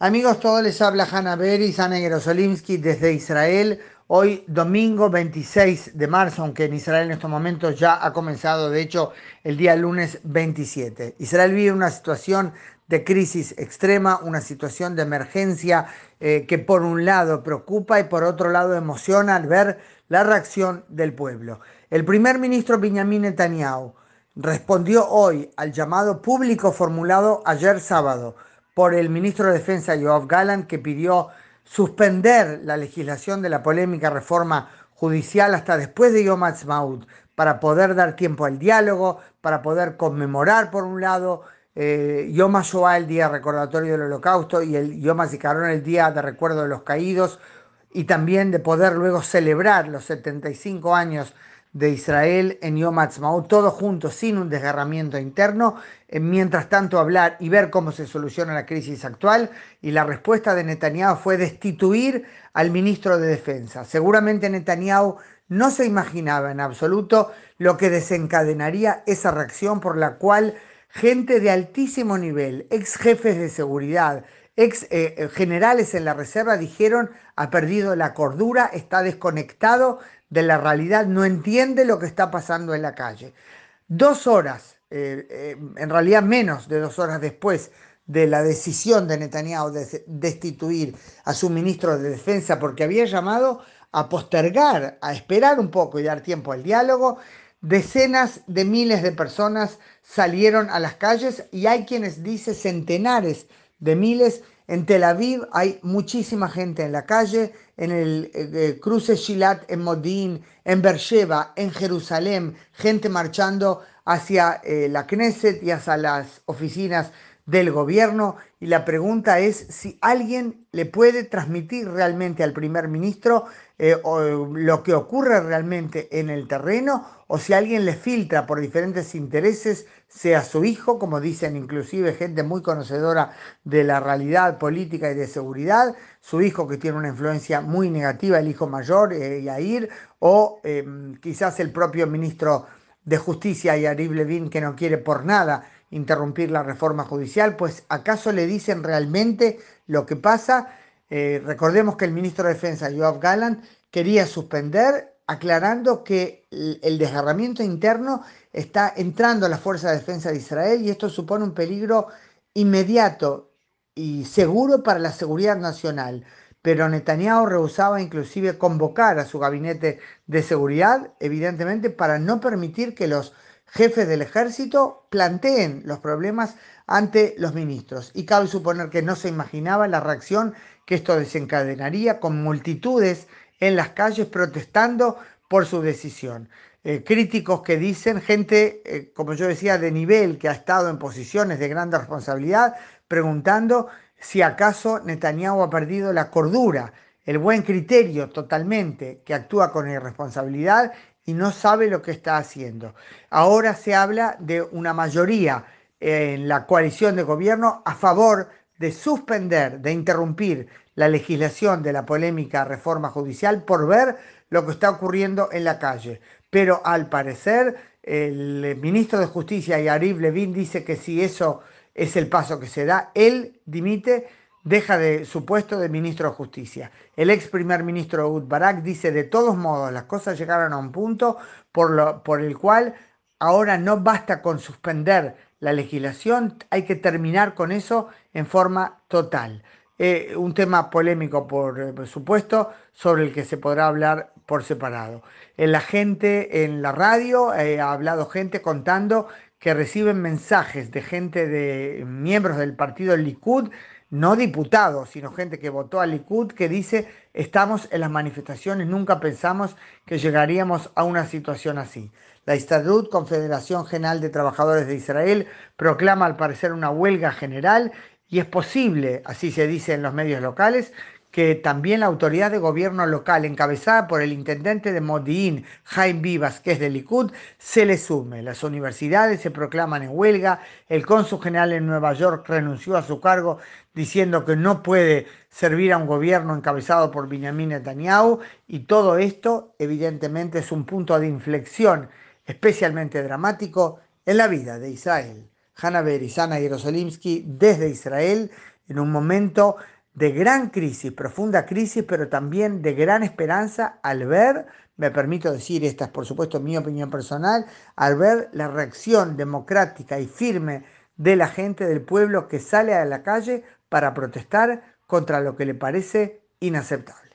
Amigos, todos les habla Hanna Beris, Ana Jerosolimsky desde Israel. Hoy domingo 26 de marzo, aunque en Israel en estos momentos ya ha comenzado, de hecho, el día lunes 27. Israel vive una situación de crisis extrema, una situación de emergencia eh, que por un lado preocupa y por otro lado emociona al ver la reacción del pueblo. El primer ministro Benjamin Netanyahu respondió hoy al llamado público formulado ayer sábado por el ministro de Defensa Yoav Gallant, que pidió suspender la legislación de la polémica reforma judicial hasta después de Yom Ha'atzmaut, para poder dar tiempo al diálogo, para poder conmemorar, por un lado, eh, Yom HaShoah, el día recordatorio del holocausto, y el Yom HaZikaron, el día de recuerdo de los caídos, y también de poder luego celebrar los 75 años de Israel en Yom Ha'atzmaut, todos juntos, sin un desgarramiento interno, eh, mientras tanto hablar y ver cómo se soluciona la crisis actual, y la respuesta de Netanyahu fue destituir al ministro de Defensa. Seguramente Netanyahu no se imaginaba en absoluto lo que desencadenaría esa reacción por la cual gente de altísimo nivel, ex jefes de seguridad, ex eh, eh, generales en la reserva dijeron ha perdido la cordura, está desconectado de la realidad, no entiende lo que está pasando en la calle. Dos horas, eh, en realidad menos de dos horas después de la decisión de Netanyahu de destituir a su ministro de Defensa porque había llamado a postergar, a esperar un poco y dar tiempo al diálogo, decenas de miles de personas salieron a las calles y hay quienes dicen centenares de miles. En Tel Aviv hay muchísima gente en la calle, en el eh, eh, cruce Shilat en Modín, en Beersheba, en Jerusalén, gente marchando hacia eh, la Knesset y hacia las oficinas del gobierno y la pregunta es si alguien le puede transmitir realmente al primer ministro eh, lo que ocurre realmente en el terreno o si alguien le filtra por diferentes intereses, sea su hijo, como dicen inclusive gente muy conocedora de la realidad política y de seguridad, su hijo que tiene una influencia muy negativa, el hijo mayor, eh, Yair, o em, quizás el propio ministro de Justicia, Yarib Levin, que no quiere por nada interrumpir la reforma judicial, pues ¿acaso le dicen realmente lo que pasa? Eh, recordemos que el ministro de Defensa, Joab Gallant, quería suspender, aclarando que el desgarramiento interno está entrando a la Fuerza de Defensa de Israel y esto supone un peligro inmediato y seguro para la seguridad nacional. Pero Netanyahu rehusaba inclusive convocar a su gabinete de seguridad, evidentemente, para no permitir que los jefes del ejército planteen los problemas ante los ministros. Y cabe suponer que no se imaginaba la reacción que esto desencadenaría con multitudes en las calles protestando por su decisión. Eh, críticos que dicen, gente, eh, como yo decía, de nivel que ha estado en posiciones de gran responsabilidad, preguntando si acaso Netanyahu ha perdido la cordura, el buen criterio totalmente, que actúa con irresponsabilidad y no sabe lo que está haciendo. Ahora se habla de una mayoría en la coalición de gobierno a favor de suspender, de interrumpir la legislación de la polémica reforma judicial por ver lo que está ocurriendo en la calle. Pero al parecer el ministro de Justicia, Yariv Levin, dice que si eso es el paso que se da, él dimite deja de su puesto de ministro de Justicia. El ex primer ministro Ud Barak dice, de todos modos, las cosas llegaron a un punto por, lo, por el cual ahora no basta con suspender la legislación, hay que terminar con eso en forma total. Eh, un tema polémico, por, supuesto, sobre el que se podrá hablar por separado. En la gente en la radio eh, ha hablado gente contando que reciben mensajes de gente de miembros del partido Likud no diputados, sino gente que votó a Likud, que dice, estamos en las manifestaciones, nunca pensamos que llegaríamos a una situación así. La Istadrut, Confederación General de Trabajadores de Israel, proclama al parecer una huelga general y es posible, así se dice en los medios locales, que también la autoridad de gobierno local, encabezada por el intendente de Modi'in, Jaime Vivas, que es de Likud, se le sume. Las universidades se proclaman en huelga, el cónsul general en Nueva York renunció a su cargo diciendo que no puede servir a un gobierno encabezado por Benjamin Netanyahu, y todo esto evidentemente es un punto de inflexión especialmente dramático en la vida de Israel. Hanna Berisana Jerosolimsky desde Israel en un momento de gran crisis, profunda crisis, pero también de gran esperanza al ver, me permito decir, esta es por supuesto mi opinión personal, al ver la reacción democrática y firme de la gente del pueblo que sale a la calle para protestar contra lo que le parece inaceptable.